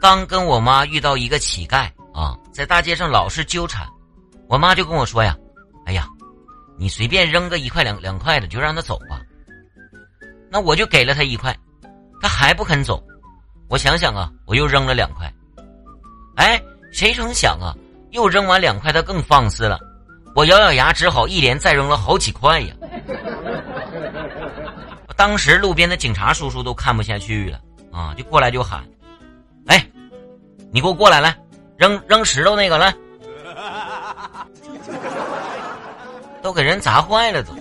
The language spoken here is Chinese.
刚跟我妈遇到一个乞丐啊，在大街上老是纠缠，我妈就跟我说呀：“哎呀，你随便扔个一块两两块的，就让他走吧。”那我就给了他一块，他还不肯走。我想想啊，我又扔了两块。哎，谁成想啊，又扔完两块，他更放肆了。我咬咬牙，只好一连再扔了好几块呀。当时路边的警察叔叔都看不下去了啊，就过来就喊：“哎，你给我过来来，扔扔石头那个来，都给人砸坏了都。”